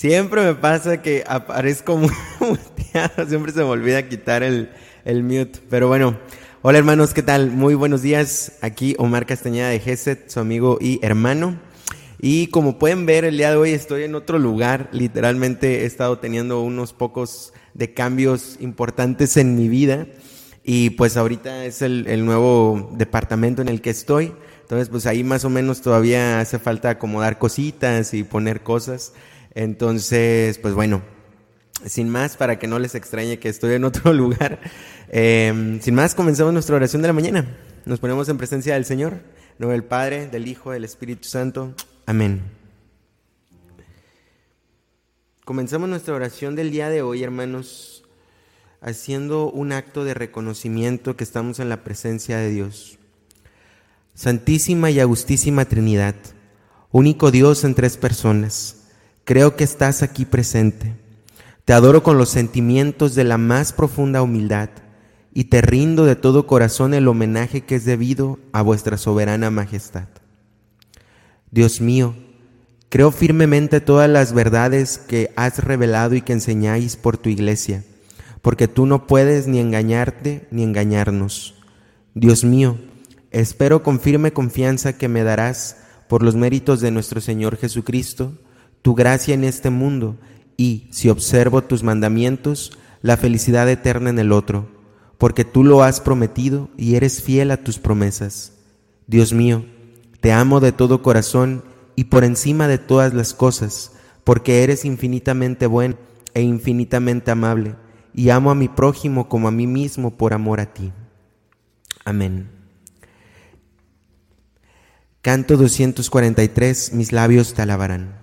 Siempre me pasa que aparezco muteado, siempre se me olvida quitar el, el mute. Pero bueno, hola hermanos, ¿qué tal? Muy buenos días. Aquí Omar Castañeda de Geset, su amigo y hermano. Y como pueden ver, el día de hoy estoy en otro lugar. Literalmente he estado teniendo unos pocos de cambios importantes en mi vida. Y pues ahorita es el, el, nuevo departamento en el que estoy. Entonces pues ahí más o menos todavía hace falta acomodar cositas y poner cosas. Entonces pues bueno, sin más, para que no les extrañe que estoy en otro lugar, eh, sin más comenzamos nuestra oración de la mañana. Nos ponemos en presencia del Señor, no del Padre, del Hijo, del Espíritu Santo. Amén. Comenzamos nuestra oración del día de hoy, hermanos, haciendo un acto de reconocimiento que estamos en la presencia de Dios. Santísima y Agustísima Trinidad, único Dios en tres personas, creo que estás aquí presente. Te adoro con los sentimientos de la más profunda humildad y te rindo de todo corazón el homenaje que es debido a vuestra soberana majestad. Dios mío, creo firmemente todas las verdades que has revelado y que enseñáis por tu iglesia, porque tú no puedes ni engañarte ni engañarnos. Dios mío, espero con firme confianza que me darás, por los méritos de nuestro Señor Jesucristo, tu gracia en este mundo y, si observo tus mandamientos, la felicidad eterna en el otro, porque tú lo has prometido y eres fiel a tus promesas. Dios mío, te amo de todo corazón y por encima de todas las cosas, porque eres infinitamente bueno e infinitamente amable, y amo a mi prójimo como a mí mismo por amor a ti. Amén. Canto 243, mis labios te alabarán.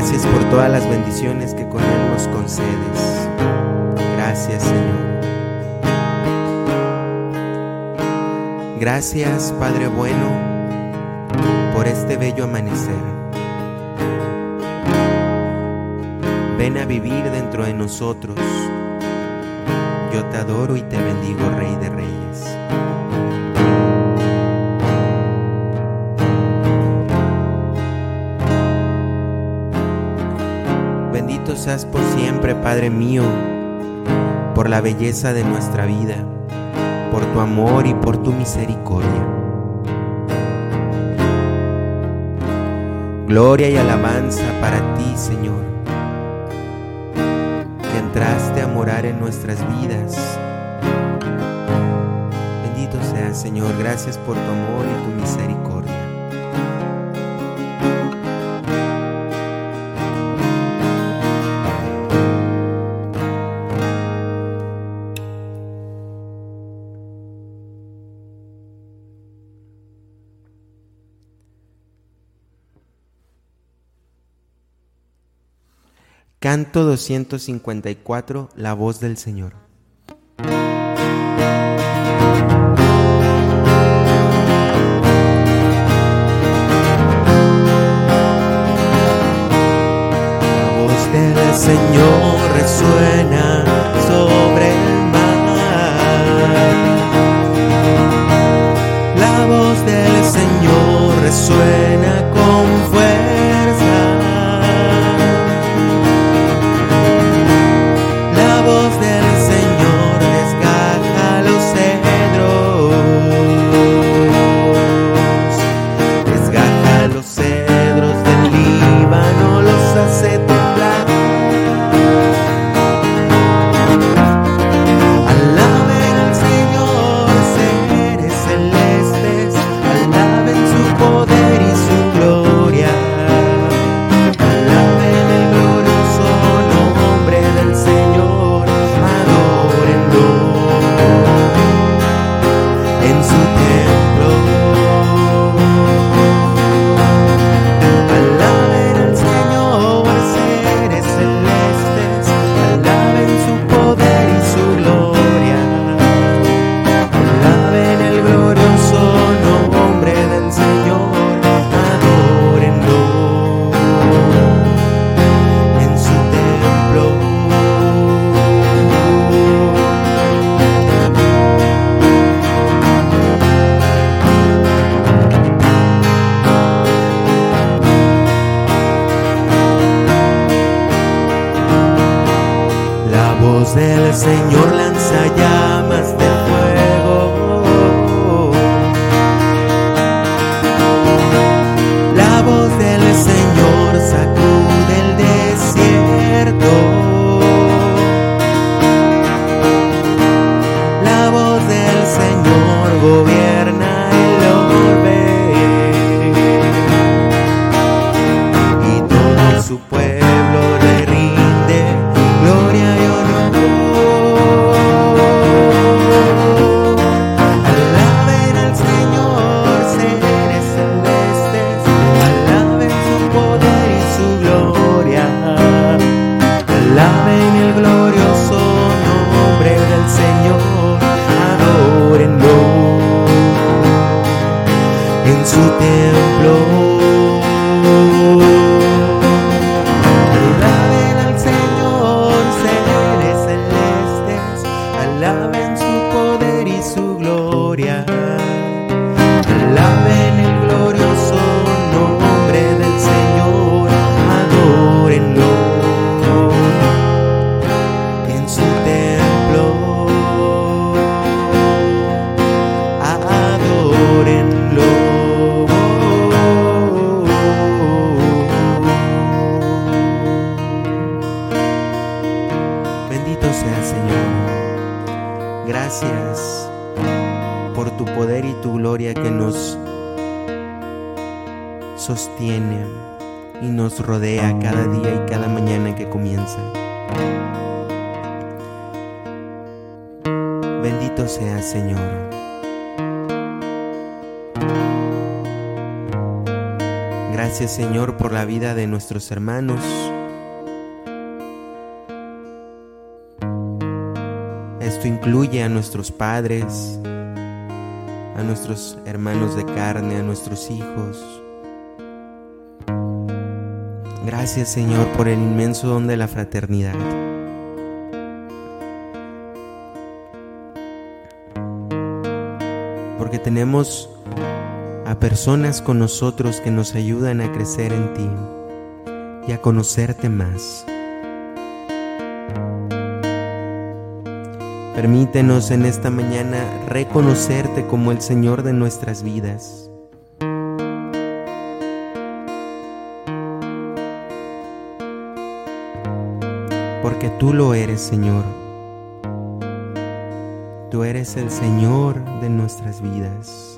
Gracias por todas las bendiciones que con Él nos concedes. Gracias Señor. Gracias Padre bueno por este bello amanecer. Ven a vivir dentro de nosotros. Yo te adoro y te bendigo, Rey de Reyes. por siempre, Padre mío, por la belleza de nuestra vida, por tu amor y por tu misericordia. Gloria y alabanza para ti, Señor, que entraste a morar en nuestras vidas. Bendito seas, Señor, gracias por tu amor y tu misericordia. Canto 254, la voz del Señor. Señor por la vida de nuestros hermanos. Esto incluye a nuestros padres, a nuestros hermanos de carne, a nuestros hijos. Gracias Señor por el inmenso don de la fraternidad. Porque tenemos a personas con nosotros que nos ayudan a crecer en ti y a conocerte más. Permítenos en esta mañana reconocerte como el Señor de nuestras vidas. Porque tú lo eres, Señor. Tú eres el Señor de nuestras vidas.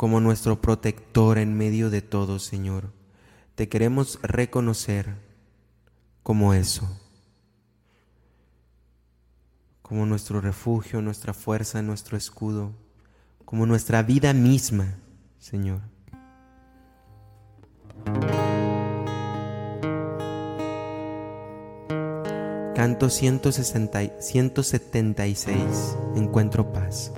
Como nuestro protector en medio de todo, Señor. Te queremos reconocer como eso, como nuestro refugio, nuestra fuerza, nuestro escudo, como nuestra vida misma, Señor. Canto 160, 176, Encuentro paz.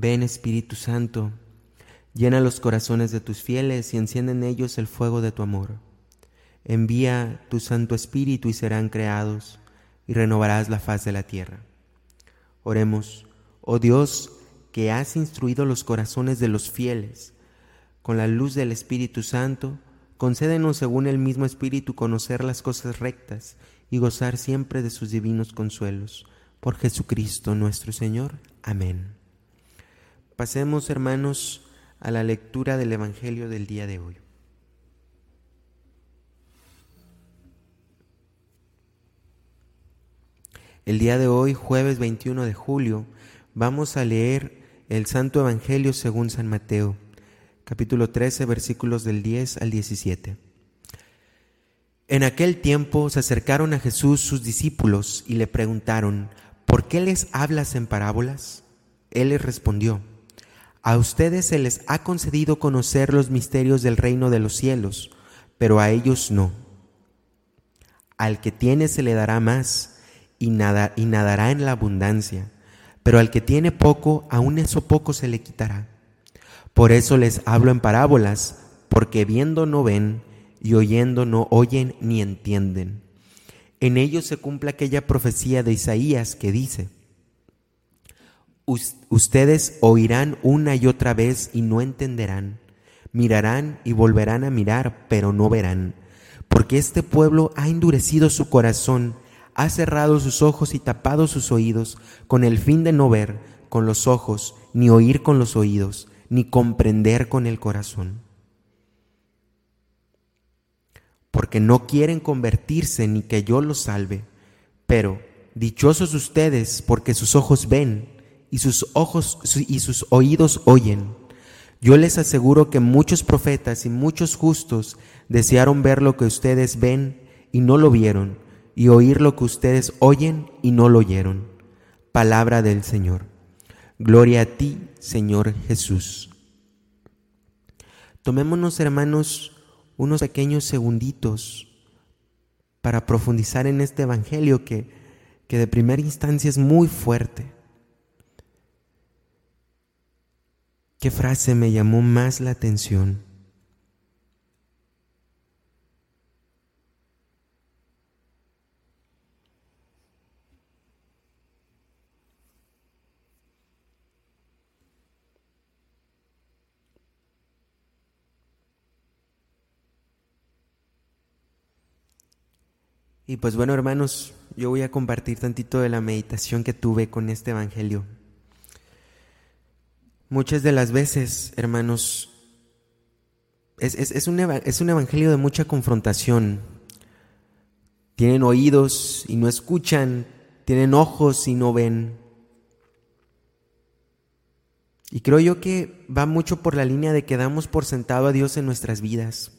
Ven Espíritu Santo, llena los corazones de tus fieles y enciende en ellos el fuego de tu amor. Envía tu Santo Espíritu y serán creados y renovarás la faz de la tierra. Oremos, oh Dios, que has instruido los corazones de los fieles con la luz del Espíritu Santo, concédenos según el mismo Espíritu conocer las cosas rectas y gozar siempre de sus divinos consuelos. Por Jesucristo nuestro Señor. Amén. Pasemos, hermanos, a la lectura del Evangelio del día de hoy. El día de hoy, jueves 21 de julio, vamos a leer el Santo Evangelio según San Mateo, capítulo 13, versículos del 10 al 17. En aquel tiempo se acercaron a Jesús sus discípulos y le preguntaron, ¿por qué les hablas en parábolas? Él les respondió, a ustedes se les ha concedido conocer los misterios del reino de los cielos, pero a ellos no. Al que tiene se le dará más y, y nadará en la abundancia, pero al que tiene poco, aún eso poco se le quitará. Por eso les hablo en parábolas, porque viendo no ven y oyendo no oyen ni entienden. En ellos se cumple aquella profecía de Isaías que dice, Ustedes oirán una y otra vez y no entenderán. Mirarán y volverán a mirar, pero no verán. Porque este pueblo ha endurecido su corazón, ha cerrado sus ojos y tapado sus oídos, con el fin de no ver con los ojos, ni oír con los oídos, ni comprender con el corazón. Porque no quieren convertirse ni que yo los salve. Pero dichosos ustedes porque sus ojos ven y sus ojos y sus oídos oyen. Yo les aseguro que muchos profetas y muchos justos desearon ver lo que ustedes ven y no lo vieron, y oír lo que ustedes oyen y no lo oyeron. Palabra del Señor. Gloria a ti, Señor Jesús. Tomémonos, hermanos, unos pequeños segunditos para profundizar en este Evangelio que, que de primera instancia es muy fuerte. ¿Qué frase me llamó más la atención? Y pues bueno, hermanos, yo voy a compartir tantito de la meditación que tuve con este Evangelio. Muchas de las veces, hermanos, es, es, es, un, es, un, evangelio de mucha confrontación. Tienen oídos y no escuchan, tienen ojos y no ven. Y creo yo que va mucho por la línea de que damos por sentado a Dios en nuestras vidas.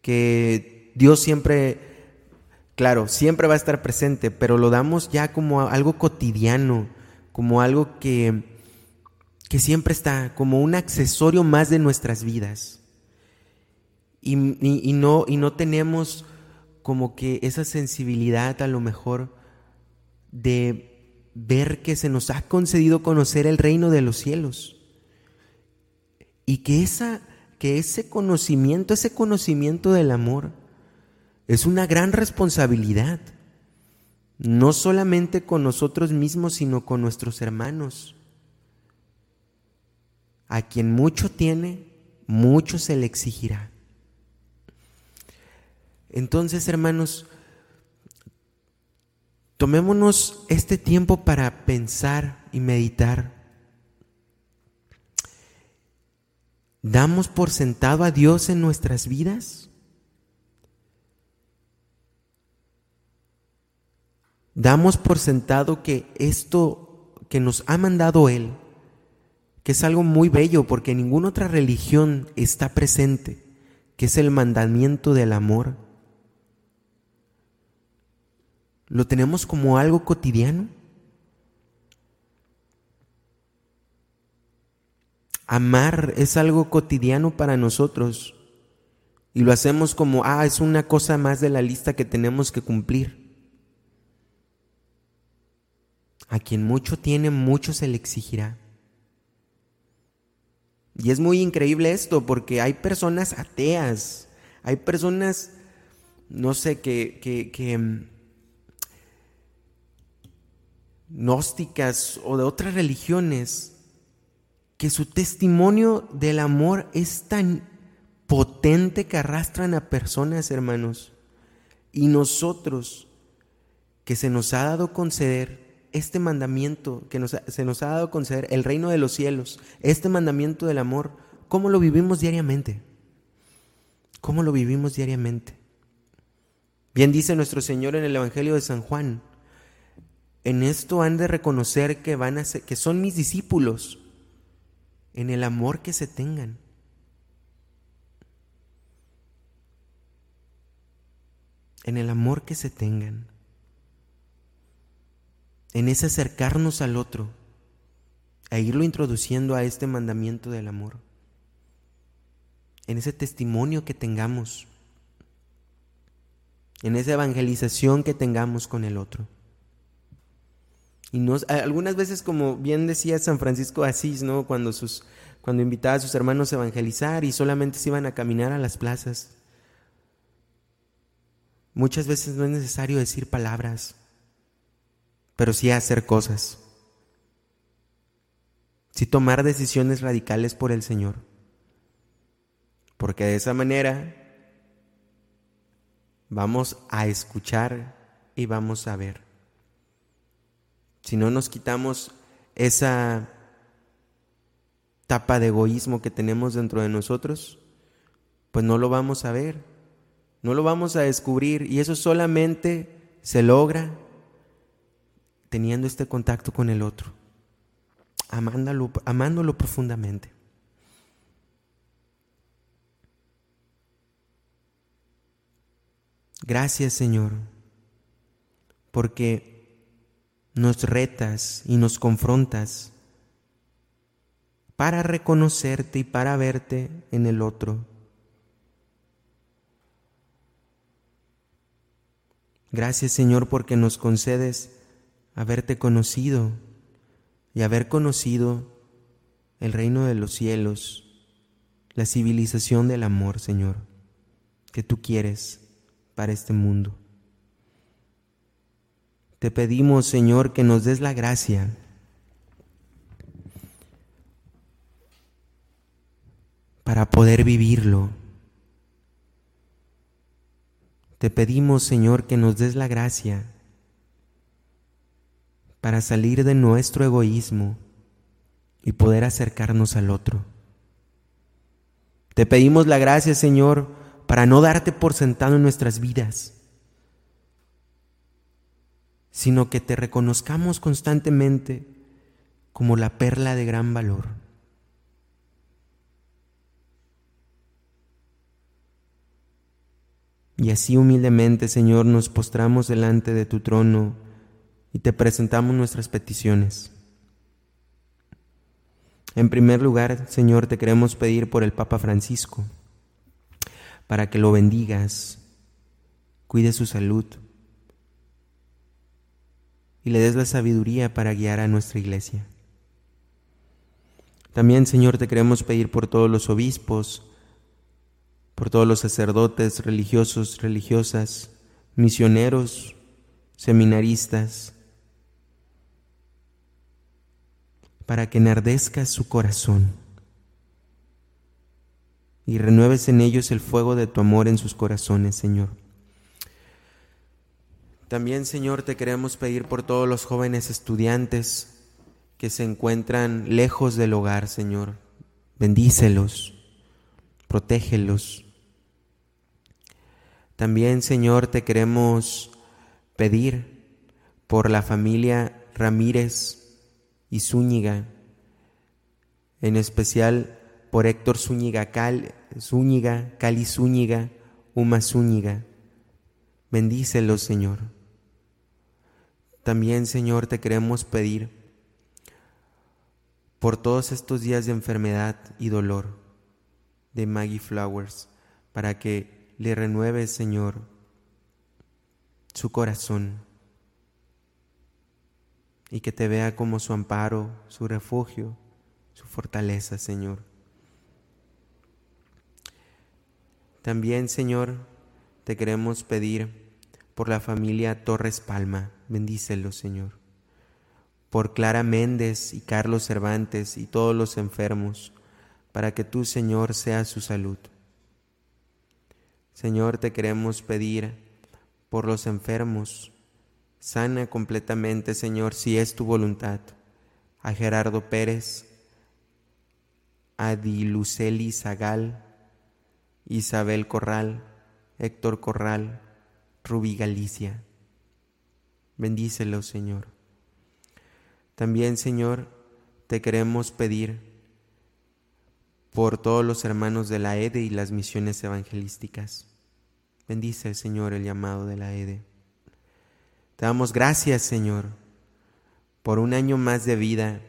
Que Dios siempre claro, siempre va a estar presente, pero lo damos ya como algo cotidiano, como algo que, que siempre está, como un accesorio más de nuestras vidas. Y, no, y no tenemos como que esa sensibilidad a lo mejor de ver que se nos ha concedido conocer el reino de los cielos. Y que, esa, que ese conocimiento, ese conocimiento del amor, es una gran responsabilidad, no solamente con nosotros mismos, sino con nuestros hermanos. A quien mucho tiene, mucho se le exigirá. Entonces, hermanos, tomémonos este tiempo para pensar y meditar. ¿Damos por sentado a Dios en nuestras vidas? damos por sentado que esto que nos ha mandado Él, que es algo muy bello porque ninguna otra religión está presente, que es el mandamiento del amor, lo tenemos como algo cotidiano. Amar es algo cotidiano para nosotros y lo hacemos como, ah, es una cosa más de la lista que tenemos que cumplir. A quien mucho tiene, mucho se le exigirá. Y es muy increíble esto porque hay personas ateas, hay personas, no sé, que, que, mm, gnósticas o de otras religiones, que su testimonio del amor es tan potente que arrastran a personas, hermanos. Y nosotros, que se nos ha dado conceder este mandamiento que se nos ha dado a conceder, el reino de los cielos, este mandamiento del amor, ¿cómo lo vivimos diariamente? ¿Cómo lo vivimos diariamente? Bien dice nuestro Señor en el Evangelio de San Juan, en esto han de reconocer que, van a que son mis discípulos, en el amor que se tengan. En el amor que se tengan en ese acercarnos al otro e irlo introduciendo a este mandamiento del amor, en ese testimonio que tengamos, en esa evangelización que tengamos con el otro. Y nos, algunas veces, como bien decía San Francisco Asís, ¿no? cuando, sus, cuando invitaba a sus hermanos a evangelizar y solamente se iban a caminar a las plazas, muchas veces no es necesario decir palabras, pero sí hacer cosas. Sí tomar decisiones radicales por el Señor. Porque de esa manera vamos a escuchar y vamos a ver. Si no nos quitamos esa tapa de egoísmo que tenemos dentro de nosotros, pues no lo vamos a ver, no lo vamos a descubrir y eso solamente se logra teniendo este contacto con el otro, amándolo, amándolo profundamente. Gracias Señor, porque nos retas y nos confrontas para reconocerte y para verte en el otro. Gracias Señor porque nos concedes haberte conocido y haber conocido el reino de los cielos, la civilización del amor, Señor, que tú quieres para este mundo. Te pedimos, Señor, que nos des la gracia para poder vivirlo. Te pedimos, Señor, que nos des la gracia para salir de nuestro egoísmo y poder acercarnos al otro. Te pedimos la gracia, Señor, para no darte por sentado en nuestras vidas, sino que te reconozcamos constantemente como la perla de gran valor. Y así humildemente, Señor, nos postramos delante de tu trono y te presentamos nuestras peticiones. En primer lugar, Señor, te queremos pedir por el Papa Francisco, para que lo bendigas, cuide su salud y le des la sabiduría para guiar a nuestra iglesia. También, Señor, te queremos pedir por todos los obispos, por todos los sacerdotes religiosos, religiosas, misioneros, seminaristas, para que enardezca su corazón y renueves en ellos el fuego de tu amor en sus corazones, Señor. También, Señor, te queremos pedir por todos los jóvenes estudiantes que se encuentran lejos del hogar, Señor. Bendícelos, protégelos. También, Señor, te queremos pedir por la familia Ramírez y Zúñiga, en especial por Héctor Zúñiga, Cal, Zúñiga, Cali Zúñiga, Uma Zúñiga. Bendícelos, Señor. También, Señor, te queremos pedir por todos estos días de enfermedad y dolor de Maggie Flowers, para que le renueve, Señor, su corazón y que te vea como su amparo, su refugio, su fortaleza, Señor. También, Señor, te queremos pedir por la familia Torres Palma, bendícelo, Señor. Por Clara Méndez y Carlos Cervantes y todos los enfermos, para que tú, Señor, seas su salud. Señor, te queremos pedir por los enfermos. Sana completamente, Señor, si es tu voluntad. A Gerardo Pérez, a Diluceli Zagal, Isabel Corral, Héctor Corral, Rubí Galicia. Bendícelos, Señor. También, Señor, te queremos pedir por todos los hermanos de la EDE y las misiones evangelísticas. Bendice, Señor, el llamado de la EDE. Te damos gracias, Señor, por un año más de vida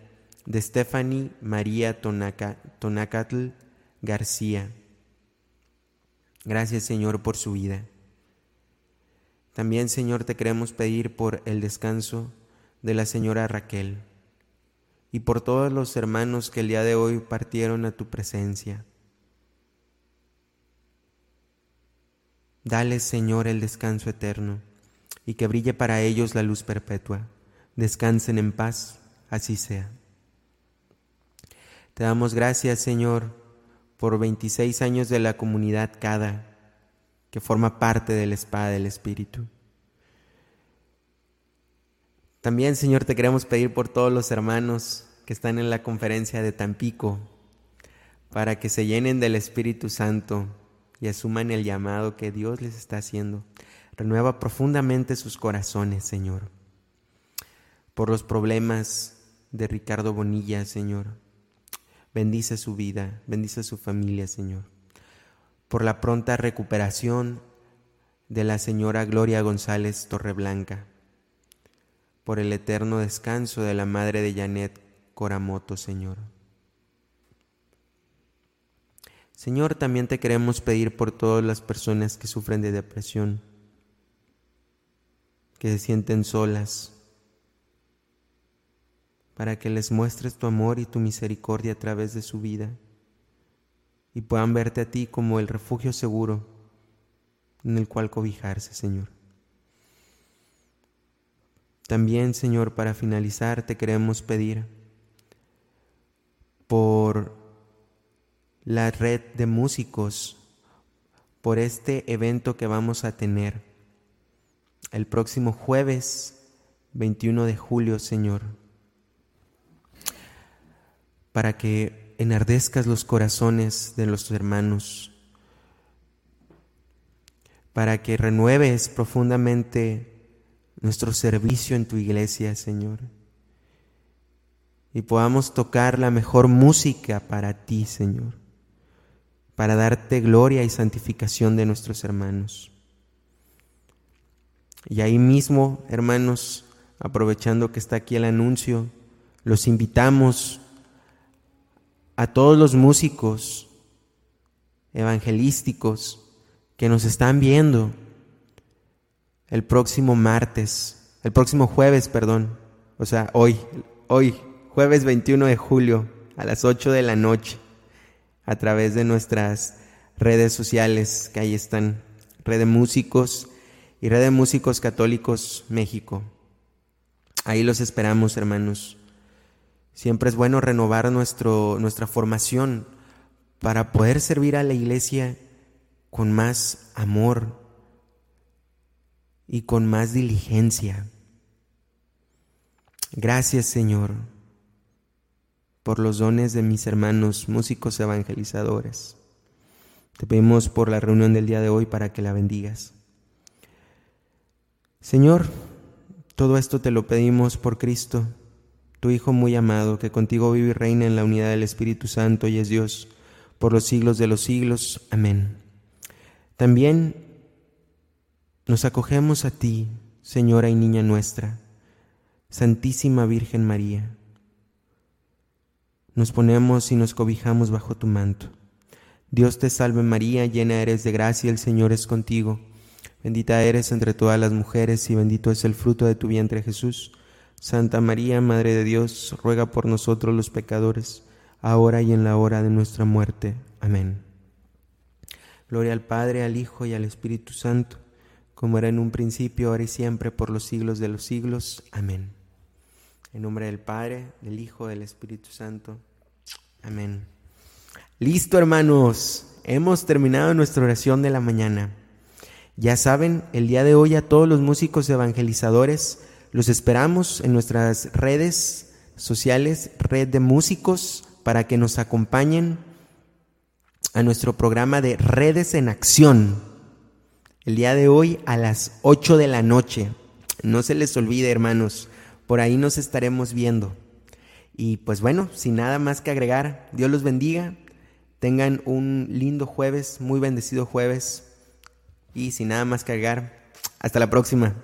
de Stephanie María Tonacatl García. Gracias, Señor, por su vida. También, Señor, te queremos pedir por el descanso de la señora Raquel y por todos los hermanos que el día de hoy partieron a tu presencia. Dale, Señor, el descanso eterno, y que brille para ellos la luz perpetua. Descansen en paz, así sea. Te damos gracias, Señor, por 26 años de la comunidad cada, que forma parte de la espada del Espíritu. También, Señor, te queremos pedir por todos los hermanos que están en la conferencia de Tampico, para que se llenen del Espíritu Santo y asuman el llamado que Dios les está haciendo. Renueva profundamente sus corazones, Señor. Por los problemas de Ricardo Bonilla, Señor. Bendice su vida, bendice su familia, Señor. Por la pronta recuperación de la señora Gloria González Torreblanca. Por el eterno descanso de la madre de Janet Coramoto, Señor. Señor, también te queremos pedir por todas las personas que sufren de depresión, que se sienten solas, para que les muestres tu amor y tu misericordia a través de su vida y puedan verte a ti como el refugio seguro en el cual cobijarse, Señor. También, Señor, para finalizar, te queremos pedir por la red de músicos por este evento que vamos a tener el próximo jueves 21 de julio, Señor, para que enardezcas los corazones de los hermanos, para que renueves profundamente nuestro servicio en tu iglesia, Señor y podamos tocar la mejor música para ti, Señor para darte gloria y santificación de nuestros hermanos. Y ahí mismo, hermanos, aprovechando que está aquí el anuncio, los invitamos a todos los músicos evangelísticos que nos están viendo el próximo martes, el próximo jueves, perdón, o sea, hoy, hoy, jueves 21 de julio a las 8 de la noche, a través de nuestras redes sociales, que ahí están, Red de Músicos y Red de Músicos Católicos México. Ahí los esperamos, hermanos. Siempre es bueno renovar nuestra formación para poder servir a la iglesia con más amor y con más diligencia. Gracias Señor por los dones de mis hermanos músicos evangelizadores. Te pedimos por la reunión del día de hoy para que la bendigas. Señor, todo esto te lo pedimos por Cristo, tu Hijo muy amado, que contigo vive y reina en la unidad del Espíritu Santo y es Dios por los siglos de los siglos. Amén. También nos acogemos a ti, Señora y Niña nuestra, Santísima Virgen María. Nos ponemos y nos cobijamos bajo tu manto. Dios te salve María, llena eres de gracia, el Señor es contigo. Bendita eres entre todas las mujeres y bendito es el fruto de tu vientre Jesús. Santa María, Madre de Dios, ruega por nosotros los pecadores ahora y en la hora de nuestra muerte. Amén. Gloria al Padre, al Hijo y al Espíritu Santo, como era en un principio, ahora y siempre, por los siglos de los siglos. Amén. En nombre del Padre, del Hijo, del Espíritu Santo. Amén. Listo, hermanos. Hemos terminado nuestra oración de la mañana. Ya saben, el día de hoy a todos los músicos evangelizadores los esperamos en nuestras redes sociales, red de músicos para que nos acompañen a nuestro programa de Redes en Acción. El día de hoy a las 8 de la noche. No se les olvide, hermanos, por ahí nos estaremos viendo. Y pues bueno, sin nada más que agregar, Dios los bendiga. Tengan un lindo jueves, muy bendecido jueves. Y sin nada más que agregar, hasta la próxima.